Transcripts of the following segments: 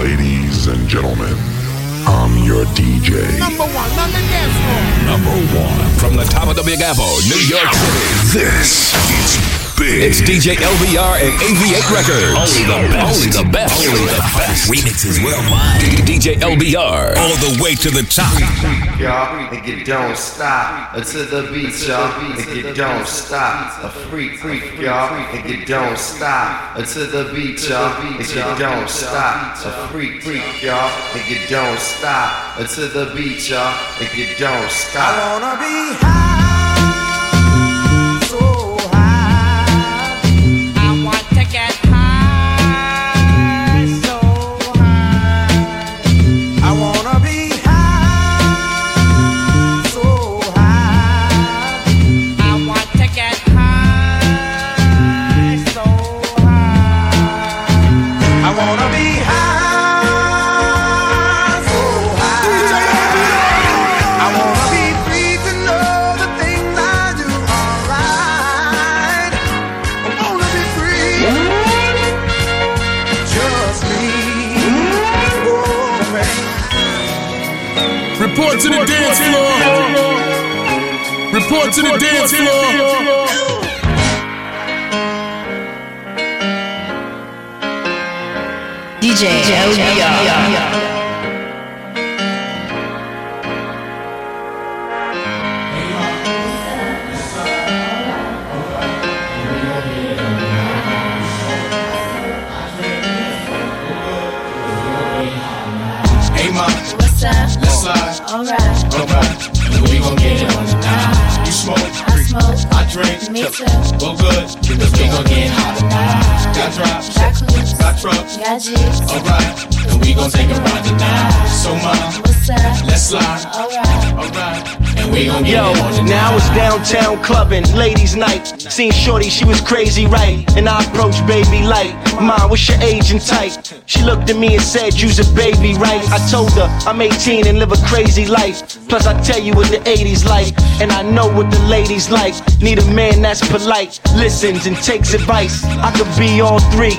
Ladies and gentlemen, I'm your DJ. Number one on the dance floor. Number one from the top of the Big Apple, New York City. This is big. It's DJ LBR and AV8 Records. Only the best. Only the best. Only the best. Remixes worldwide. DJ LBR. All the way to the top. y'all, and you don't stop until the beat, y'all, and you don't stop. A freak, freak, y'all, and you don't stop until the beat, y'all, and you don't stop. A freak, freak, y'all, and you don't stop until the beat, y'all, and you don't stop. I wanna be high, Report to the dance floor. Report to the dance floor. DJ LBR. Alright, Alright, and we gon' get it on tonight. You smoke, I smoke. I drink. Me too. Well, good, because we gon' get hot tonight. Got drops, Got clues. got trucks. Got G's. Alright, and we gon' take a ride tonight. So, ma, What's up? let's slide. Alright. Alright, and we gon' get Yo, it on tonight. now it's downtown clubbing, ladies' night. Seen Shorty, she was crazy, right? And I approached baby light. Mom, what's your age and type? She looked at me and said, You's a baby, right? I told her I'm 18 and live a crazy life. Plus, I tell you what the 80s like, and I know what the ladies like. Need a man that's polite, listens and takes advice. I could be all three.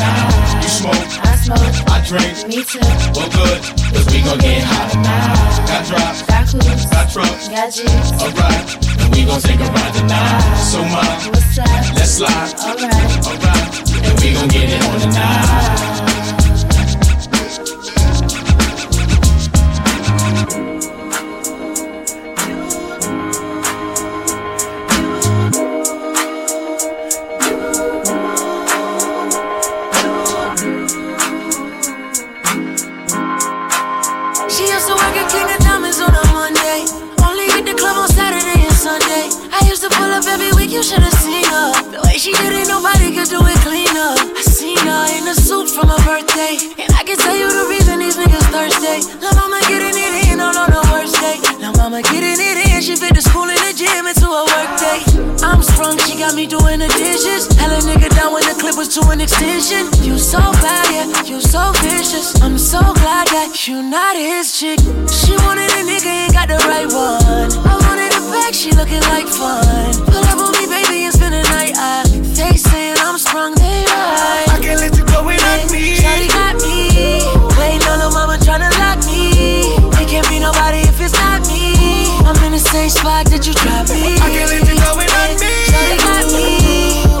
You smoke, I smoke. I drink. Me too. Well, good, cause we gon' get hot tonight. Got drops, Got clues. got trucks. Got G's. Alright, and we gon' take a ride tonight. So, ma, What's up? let's slide. Alright. Alright, and we gon' get it on tonight. You should've seen her. The way she did it, nobody could do it cleaner. I seen her in a suit from her birthday. And I can tell you the reason these niggas thirsty. La mama getting it in all on her worst day. La mama getting it in, she fit the school and the gym into a work day. I'm sprung, she got me doing the dishes. Hella nigga down when the clip was to an extension. You so bad, yeah, you so vicious. I'm so glad that you not his chick. She wanted a nigga, ain't got the right one. I wanted bag, she looking like fun. Pull up on me, baby, and spend the night. I, they saying I'm sprung, they right. I can't let you go without me. Shawty got me. Waiting on little mama tryna lock me. It can't be nobody if it's not me. I'm in the same spot that you dropped me. I can't let you go without me. Shawty got me.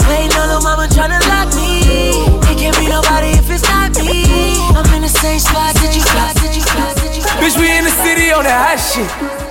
Waiting on little mama tryna lock me. It can't be nobody if it's not me. I'm in the same spot that you dropped. That you dropped. That you dropped. Bitch, we in the city on that hot shit.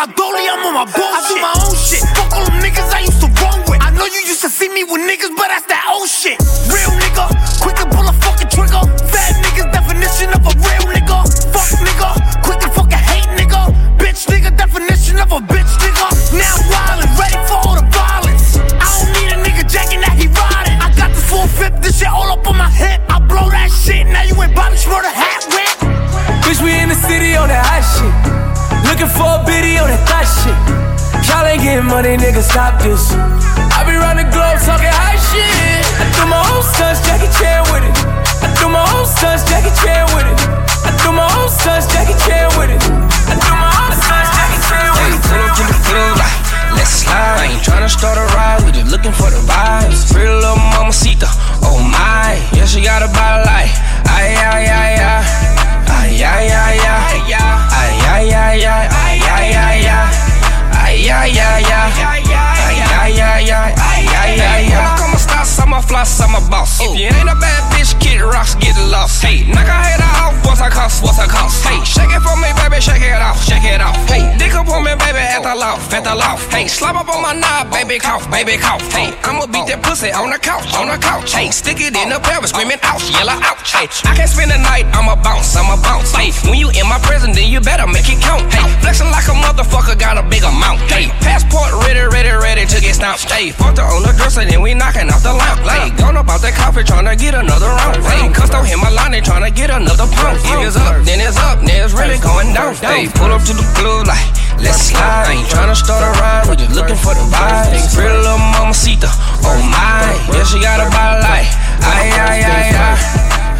my dolly, I'm on my oh, bullshit. I do my own shit. Fuck all them niggas I used to roll with. I know you used to see me with niggas, but I getting money, nigga, stop this. I be round the globe talking high shit. I do my own stunts, Jackie Chan with it. I do my own stunts, Jackie Chan with it. I do my own stunts, Jackie Chan with it. I do my own stunts, Jackie Chan with it. pull up to the club like, let's slide. I ain't tryna start a ride, we just looking for the vibes. Pretty little mamacita, oh my. Yeah, she got a body like, ay, ay, ay. Ay, ay, ay, ay. Ay, ay, ay, ay. Ay, ay, ay, ay. Ay, If you ain't a bad bitch, get rocks, get lost. Hey, knock her head off, what's her cost, what's her cost? Hey, shake it for me, baby, shake it off, shake it off. At the loft, at. Hey, slap up on my knob, baby, cough, baby, cough. Hey, I'ma beat that pussy on the couch, on the couch. Hey, stick it in the pelvis, screaming ouch, yellow ouch. Hey, I can't spend the night, I'ma bounce, I'ma bounce. Hey, when you in my prison, then you better make it count. Hey, flexing like a motherfucker, got a big amount. Hey, passport ready, ready, ready to get stamped. Hey, fucked her on the dresser, then we knocking off the lamp. Hey, gone about that coffee, tryna get another round. Hey, cussed on him a line, they tryna get another pound. If it's up, then it's up, then it's really going down. Hey, pull up to the club like, let's slide. Ain't tryna start a ride, we just looking for the vibes. Pretty little mamacita, oh my. Yeah, she got a body like, ay, ay, ay, ay.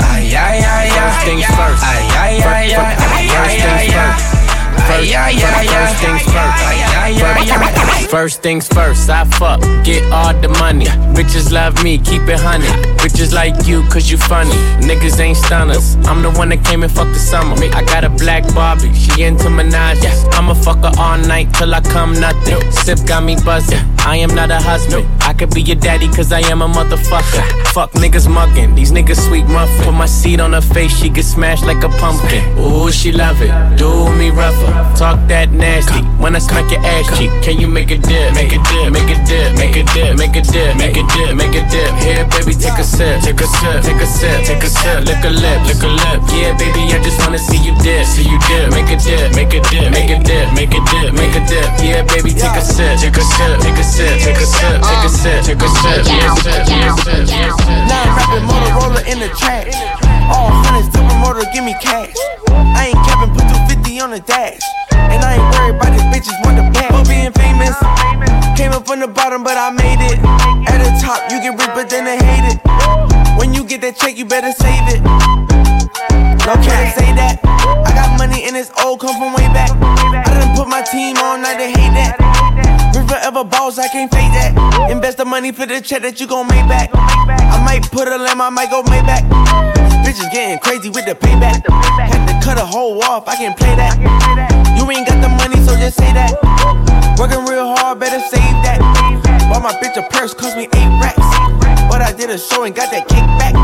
Ay, ay, ay, ay. First things first. Ay, ay, ay, ay. Ay, ay, ay, ay. First things first. First things first, I fuck, get all the money. Bitches love me, keep it honey. Bitches like you, cause you funny. Niggas ain't stunners. I'm the one that came and fucked the summer. I got a black Barbie, she into Minaj. I'ma fuck her all night till I come nothing. Sip got me buzzing. I am not a husband. I could be your daddy, cause I am a motherfucker. Fuck niggas mugging, these niggas sweet muffin. Put my seed on her face, she get smashed like a pumpkin. Ooh, she love it. Do me rougher. Talk that nasty. When I smack your ass cheek, can you make a dip? Make a dip, make a dip, make a dip, make a dip, make a dip, make a dip. Here, baby, take a sip, take a sip, take a sip, take a sip. Lick a lip, lick a lip. Yeah, baby, I just wanna see you dip, see you dip. Make a dip, make a dip, make a dip, make a dip, make a dip. Yeah, baby, take a sip, take a sip, take a sip, take a sip, take a sip, take a sip. Yeah, sip, yeah, yeah, sip. I'm rapping Motorola in the trash. All hundreds, double motor, give me cash. I ain't capping, put 250 on the dash. And I ain't worried about these bitches want the bag. For being famous, came up from the bottom, but I made it. At the top, you get rich, but then they hate it. When you get that check, you better save it. No can't say that. I got money and it's old, come from way back. I done put my team on, now they hate that. We forever balls, I can't fake that. Invest the money for the check that you gon' make back. I might put a lamb, I might go Maybach. Bitches getting crazy with the payback. Had to cut a hole off, I can play that. You ain't got the money, so just say that. Working real hard, better save that. Bought my bitch a purse, cost me eight racks. But I did a show and got that kickback.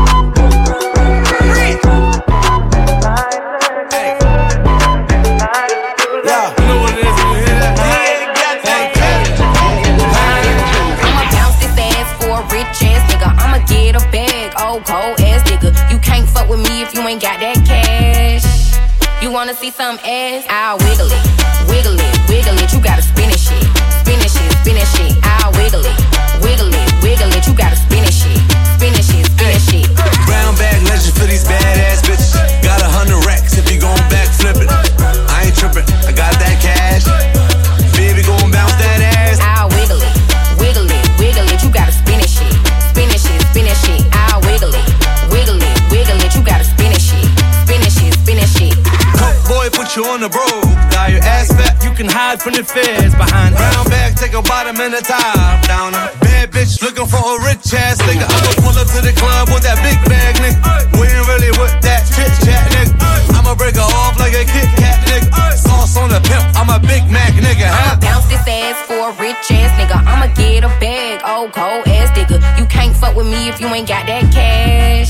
See some ass? I'll wiggle it, wiggle it, wiggle it. You gotta you on the brogue. Got your ass fat, you can hide from the feds behind. Brown bag, take a bottom and a top down. Bad bitch looking for a rich ass nigga. I'ma pull up to the club with that big bag, nigga. We ain't really with that chit chat, nigga. I'ma break her off like a Kit Kat, nigga. Sauce on the pimp, I'm a Big Mac, nigga. I'ma bounce this ass for a rich ass nigga. I'ma get a bag, old cold ass nigga. You can't fuck with me if you ain't got that cash.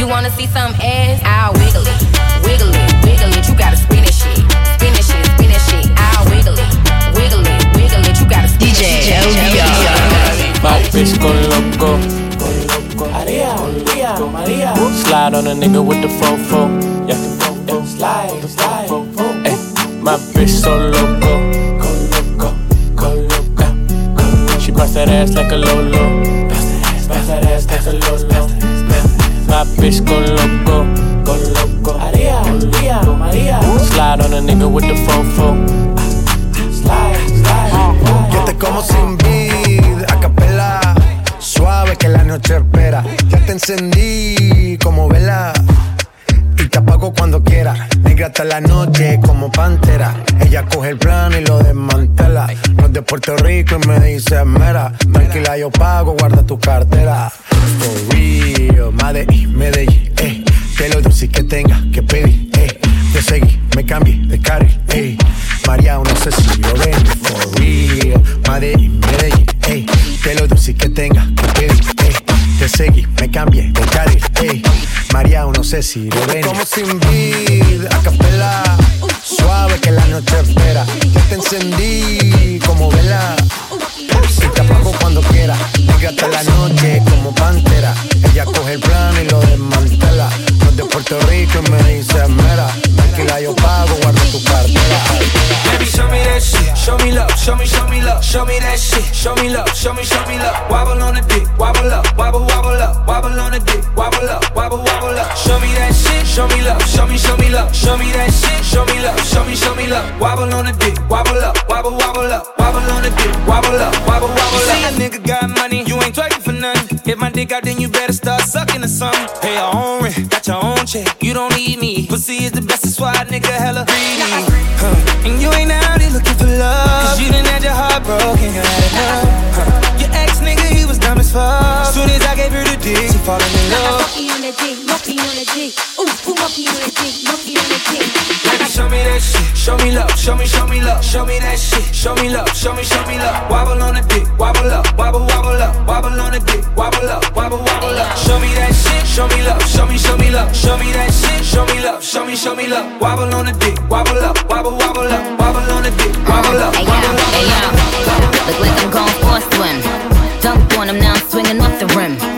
You wanna see some ass? I'll wiggle it, wiggle it, bitch go loco. Maria, Maria, Maria. Slide on a nigga with the fofo. Yeah, yeah. Slide, slide. Hey, my bitch so loco. Go loco, go loco. She bust that ass like a lolo. Bust that ass like a lolo. My bitch go loco, go loco. Maria, Maria, Maria. Slide on a nigga with the fofo. Slide, slide. Yo te como sin vid, a capela. Suave que la noche espera. Ya te encendí como vela. Y te apago cuando quiera. Negra hasta la noche como pantera. Ella coge el plan y lo desmantela. No es de Puerto Rico y me dice mera. Tranquila, yo pago, guarda tu cartera. For real, Medellín, Medellín, eh. Que lo dulce que tenga que pedir, eh. Te seguí, me cambié de carril, eh. María, no sé si yo ven. For real, Medellín. Que lo dulce que tenga que eh. Te seguí, me cambié de carril, eh. María, no sé si lo ven. Como sin vid, a capela. Suave que la noche espera. Ya te encendí como vela. Y te apago cuando quiera. Negra hasta la noche como pantera. Ella coge el plan y lo desmantela. No de Puerto Rico y me dice mera. Tranquila, yo pago, guarda tu cartera. Baby, show me that shit. Show me love. Show me, show me love. Show me that shit. Show me love. Show me, show me love. Wobble on the dick. Wobble up. Wobble, wobble up. Wobble on the dick. Wobble up. Wobble, wobble up. Show me that shit. Show me love. Show me, show me love. Show me that shit. Show me love. Show me, show me love. Wobble on the dick. Wobble up. Wobble, wobble up. Wobble on the dick. Wobble up. Wobble, wobble up. See a nigga got money, you ain't twerking for nothing. If my dick out, then you better start sucking or something. Pay your own rent, got your own check. You don't need me. Pussy is the best, that's why nigga hella greedy. Huh. And you ain't out here looking for love. Cause you done had your heart broken, you had enough. Huh. Your ex nigga, he was dumb as fuck. Soon as I gave her the dick, she falling in love. Monkey on the dick, monkey on the dick. Ooh, ooh, monkey on the dick, monkey on the dick. Baby, show me that shit. Show me love. Show me, show me love. Show me that shit. Show me love. Show me, show me love. Wobble on the dick. Wobble up. Wobble, wobble up. Wobble on the dick. Wobble up. Wobble, wobble up. Show me that shit. Show me love. Show me, show me love. Show me that shit. Show me love. Show me, show me love. Wobble on the dick. Wobble up. Wobble, wobble up. Wobble on the dick. Wobble up. Hey, Wobble, yo, hey, wobble yo. up. Look like I'm going for a swim. Dunk on him now, I'm swinging off the rim. Bitch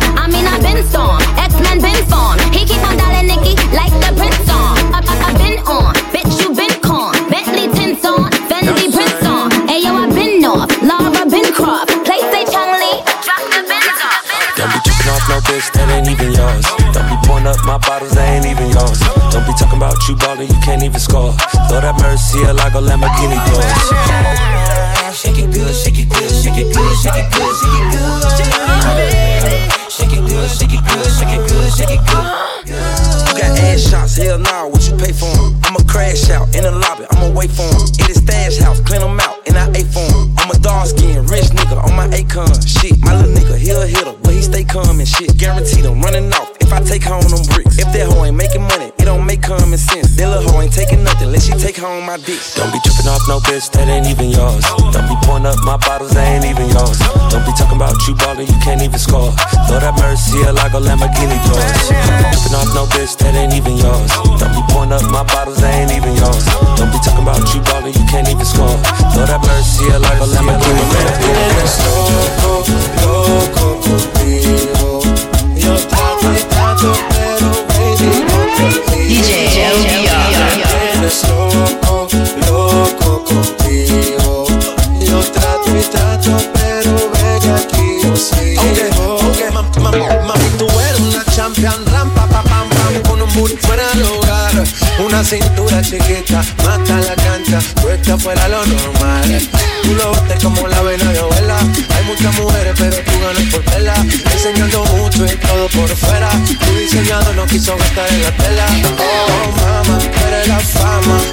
I mean I been storm, X Men been formed. He keep on dialing Nicki like the prince on. I, I, I been on, bitch you been con. Bentley tints on, Fendi prints on. Hey yo, I been off, been Croft. Play say Chun-Li, drop the Benz off. Don't be tripping off no bitch that ain't even yours. Don't be pouring up my bottles that ain't even yours. Don't be talking about you ballin', you can't even score. Lord have mercy, I like a Lamborghini doors. And shit. Guaranteed I'm running off if I take home them bricks. If that hoe ain't making money, it don't make common sense. That little hoe ain't taking nothing, let she take home my dick. Don't be tripping off no bitch that ain't even yours. Don't be pouring up my bottles that ain't even yours. Don't be talking about you ballin', you can't even score. Lord have mercy, I like a Lamborghini doors. Tripping off no bitch that ain't even yours. Don't be pouring up my bottles that ain't even yours. Don't be talking about you ballin', you can't even score. Lord have mercy, I like a Lamborghini Eres cintura chiquita, mata la cancha, puesta fuera lo normal. Tú lo bates como la vena de abuela. Hay muchas mujeres, pero ganas por tela. Enseñando mucho y todo por fuera. Tu diseñado no quiso gastar en la tela. Oh, mama, tú la fama.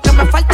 que me falta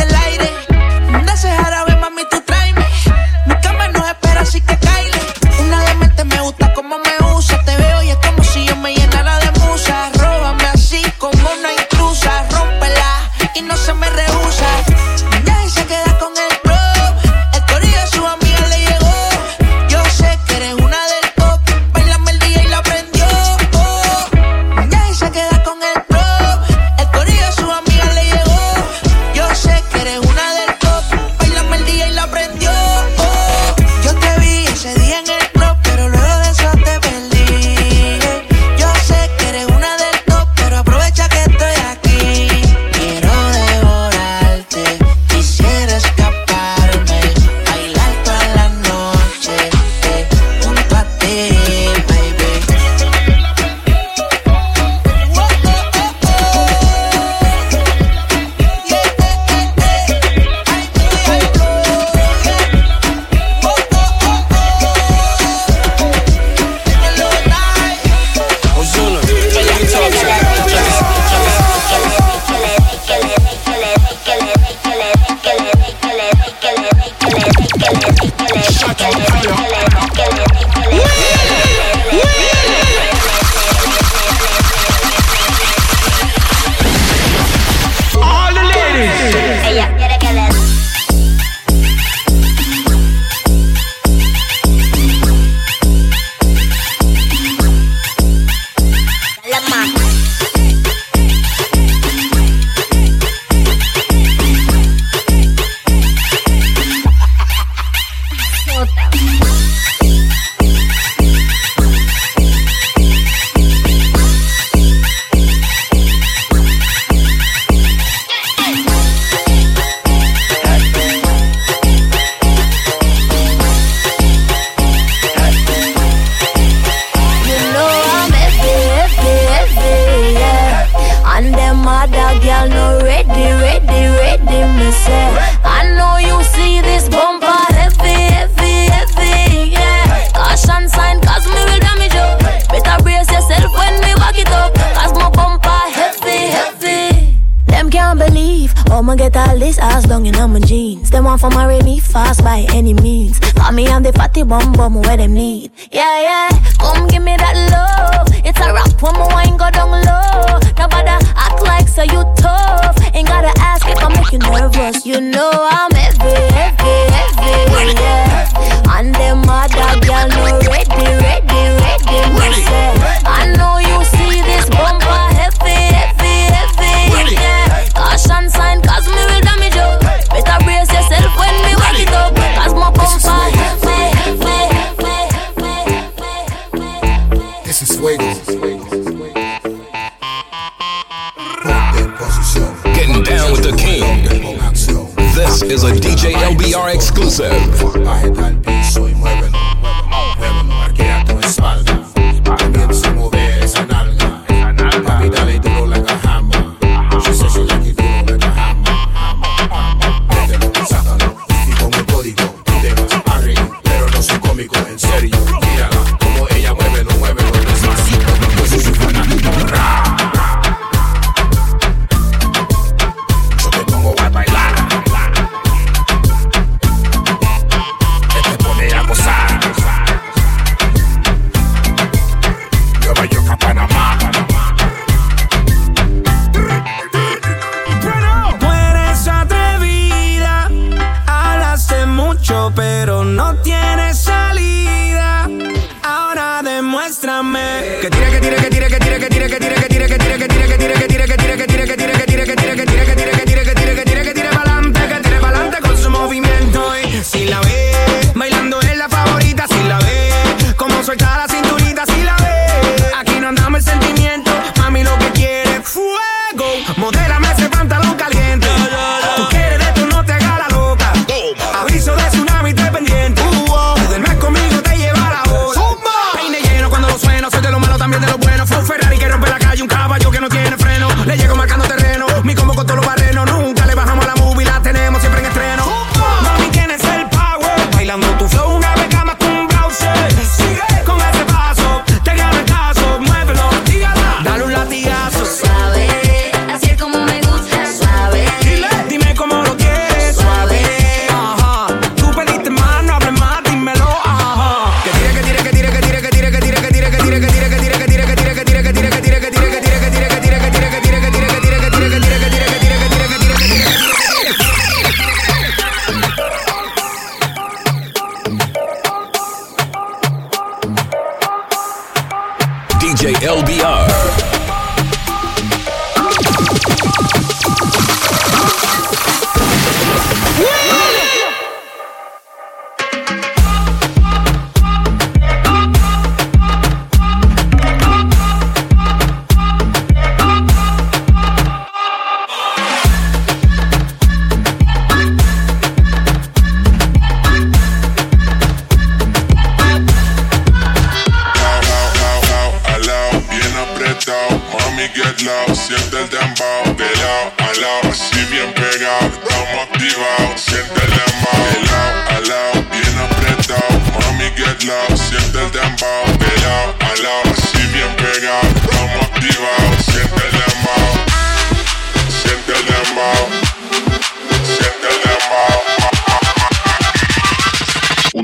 long in my jeans. Them want for marry me fast by any means. Call me I'm the fatty bum bum where them need. Yeah, yeah, come give me that love. It's a rock when my wine go down low. Nobody act like so you tough. Ain't gotta ask if I make you nervous. You know I'm heavy, heavy, heavy, yeah. And them other girl no ready, ready, ready, ready.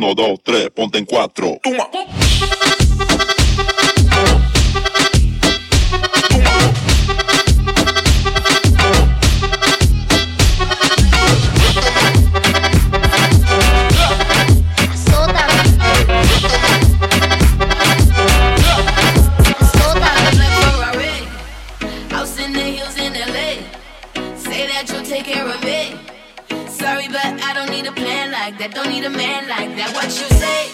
1, 2, 3, ponte em 4. what you say.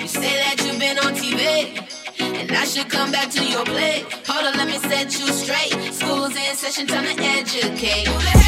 You say that you've been on TV, and I should come back to your plate. Hold on, let me set you straight. School's in session, time to educate.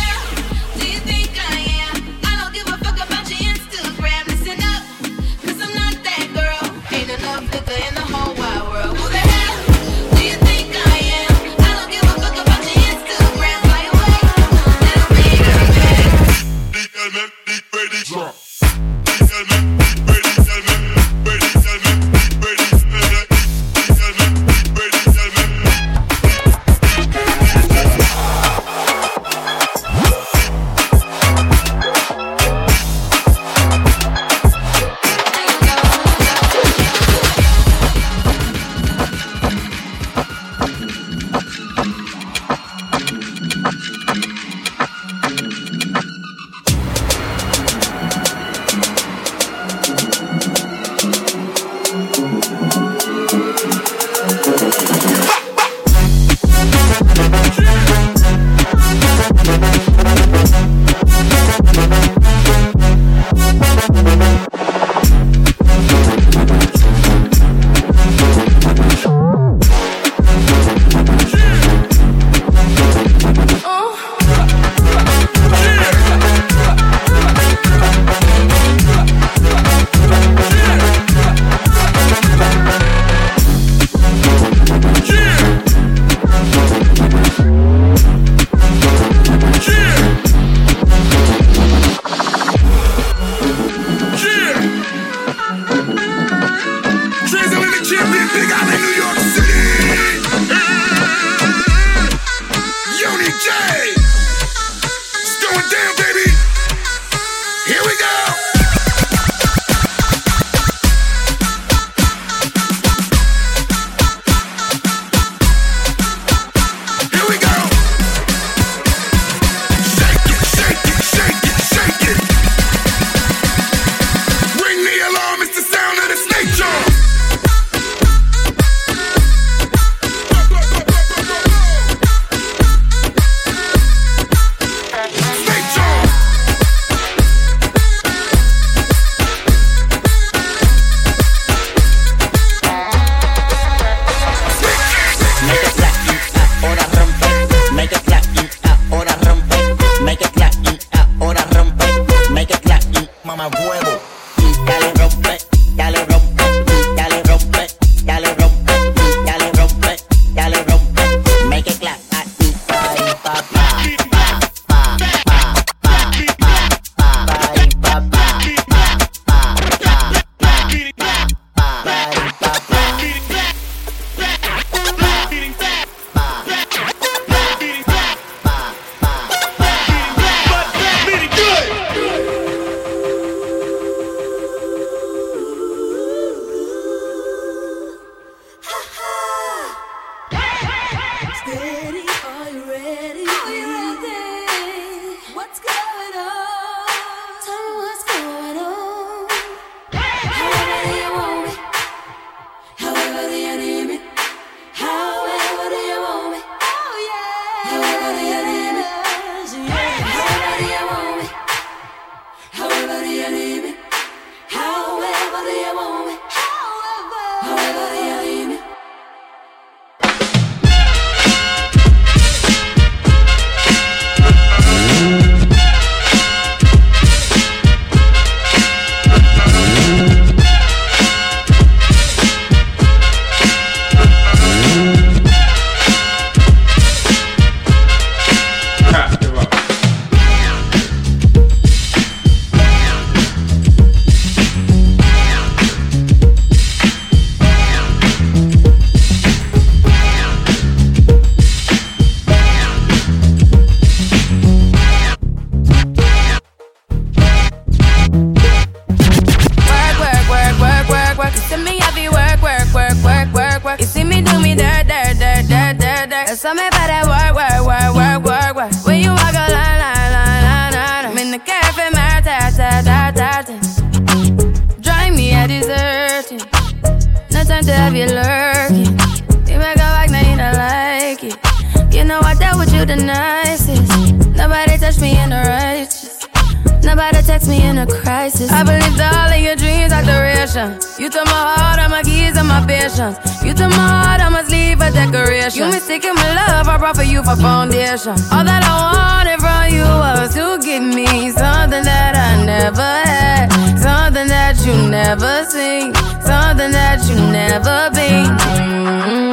Brought for foundation. All that I wanted from you was to give me something that I never had, something that you never seen, something that you never been. Mm-hmm.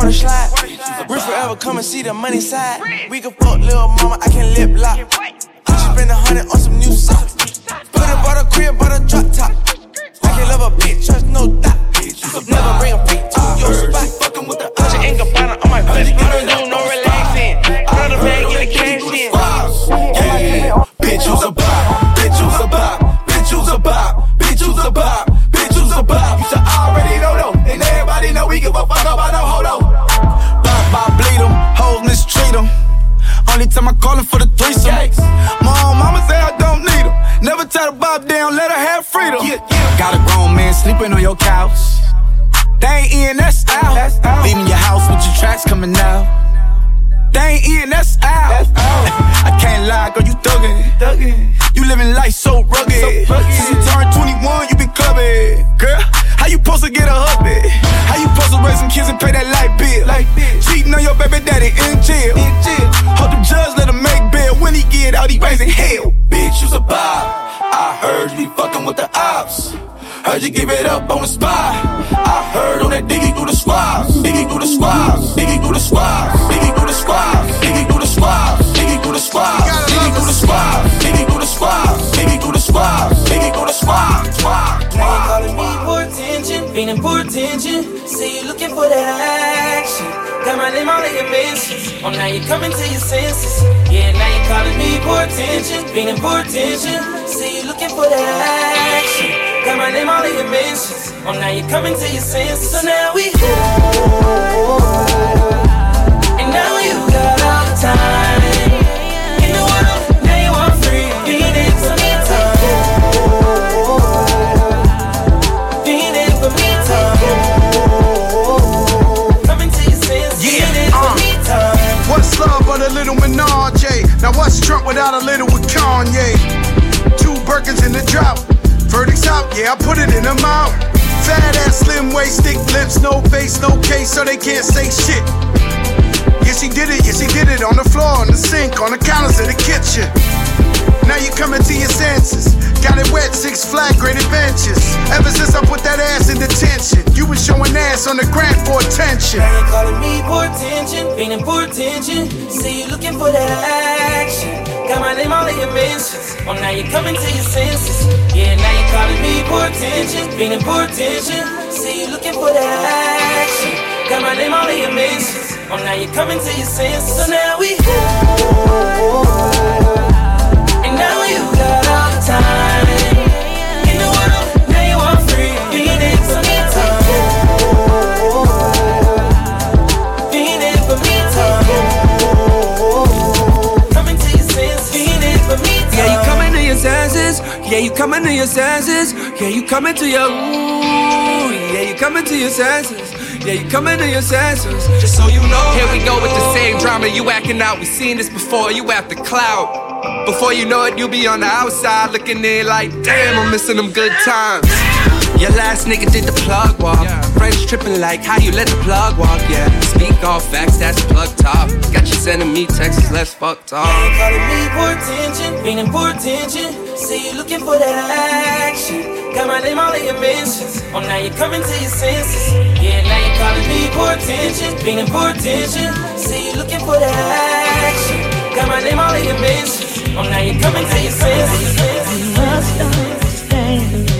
Picket, it's a water slide. We forever come and see the money side. We can fuck little mama, I can lip lock. She spend a hundred on some new socks. Put it bought a crib, bought a drop top. I can love a bitch, trust no doubt. Never bring a freak to your spot. Touch your ink up on my flip. I don't do no relaxing. Time I call 'em for the threesome. Mom, mama say I don't need 'em. Never tell the bob down, let her have freedom. Yeah, yeah. Got a grown man sleeping on your couch. They ain't in, that's out. Leaving your house with your tracks coming out. Ain't in, that's out. I can't lie, girl, you thuggin'. You living life so rugged. Since you turned 21, you been clubbing. Girl, how you supposed to get a hubby? How you supposed to raise some kids and pay that light bill? Like Cheating on your baby daddy in jail. In jail. Hope the judge let him make bail. When he get out, he raising hell. Bitch, you's a bop. I heard you be fucking with the ops. Heard you give it up on the spot. I heard on that diggy through the squads. Diggy through the squads. Diggy through the squads. Diggy through the squads. Diggy through the squads. Diggy through the squads. Diggy through the squads. Diggy through the squads. Diggy through the squads. Diggy through the. Squad. Now you calling me for attention, feeling for attention. Say you looking for that action. Got my name all in your mentions. Oh, now you coming to your senses. Yeah, now you calling me for attention, feeling for attention. Say you looking for that action. Got my name all in your mentions. Oh, now you coming to your senses. So now we And now you got all the time. In the world, now you are free. Feeling for me time. Feeling for me time. Coming to your senses. Feeling for me time. Uh, what's love but a little Menage? Now what's Trump without a little with Kanye? Two Birkins in the drought. Verdict's out, yeah, I put it in the mouth. Fat ass, slim waist, thick lips, no face, no case, so they can't say shit. Yes, she did it, yes, he did it on the floor, on the sink, on the counters in the kitchen. Now you coming to your senses. Got it wet, six flat graded benches. Ever since I put that ass in detention, you was showing ass on the grant for attention. Now you calling me for attention, feeling for attention. Say you looking for that action. Got my name all in your mentions. Oh, now you're coming to your senses. Yeah, now you're calling me for attention, feeling for attention. See you looking for that action. Got my name all in your mentions. Oh, now you're coming to your senses. So now we And now you got all the time. Coming to your senses. Yeah, you coming to your ooh. Yeah, you coming to your senses. Yeah, you coming to your senses. Just so you know. Here we go with the same drama. You acting out. We seen this before. You after cloud. Before you know it, you'll be on the outside looking in like, damn, I'm missing them good times. Your last nigga did the plug walk. Friends tripping like, how you let the plug walk? Yeah, speak all facts, that's plug top. Got you sending me texts, let's fuck talk. Calling me for attention, meaning for attention. Say you looking for that action. Got my name all in your mentions. Oh, now you coming to your senses. Yeah, now you calling me for attention, meaning for attention. Say you looking for that action. Got my name all in your mentions. Oh, now you coming to your senses. You must understand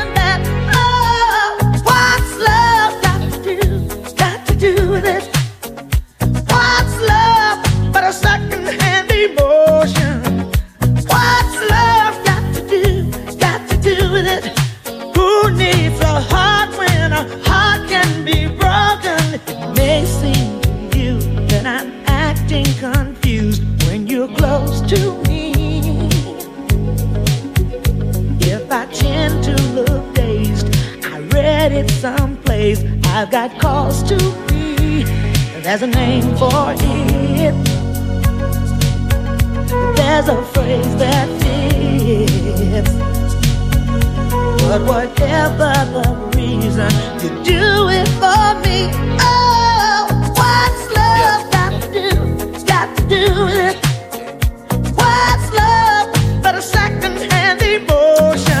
It someplace. I've got cause to be. There's a name for it. There's a phrase that fits. But whatever the reason, you do it for me. Oh, what's love got to do? Got to do with it. What's love but a second-hand emotion?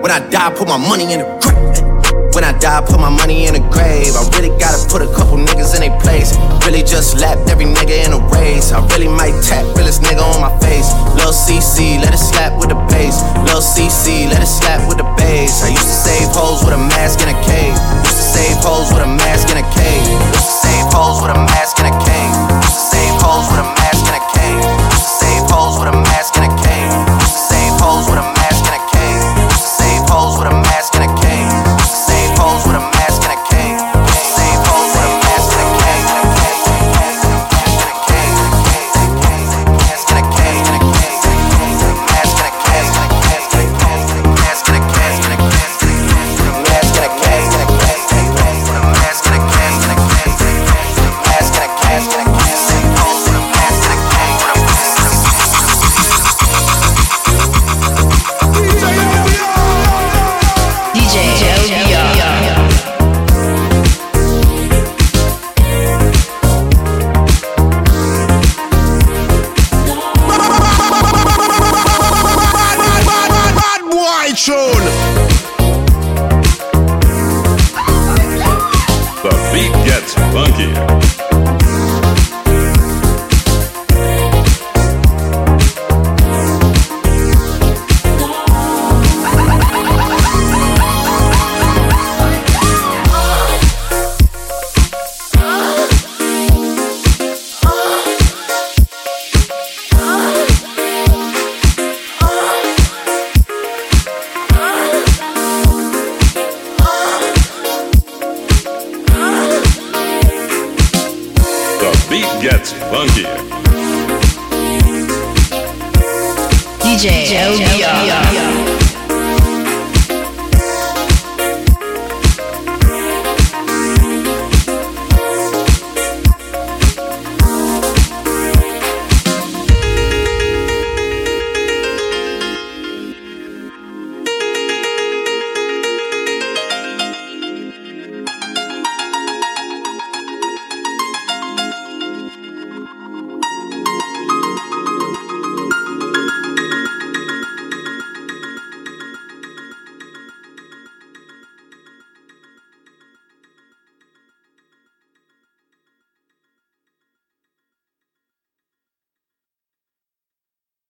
When I die, put my money in the grave. When I die, put my money in the grave. I really gotta put a couple niggas in their place. Really just lapped every nigga in a race. I really might tap realest nigga on my face. Lil CC, let it slap with the bass. Lil CC, let it slap with the bass. I used to save hoes with a mask in a cave. Used to save hoes with a mask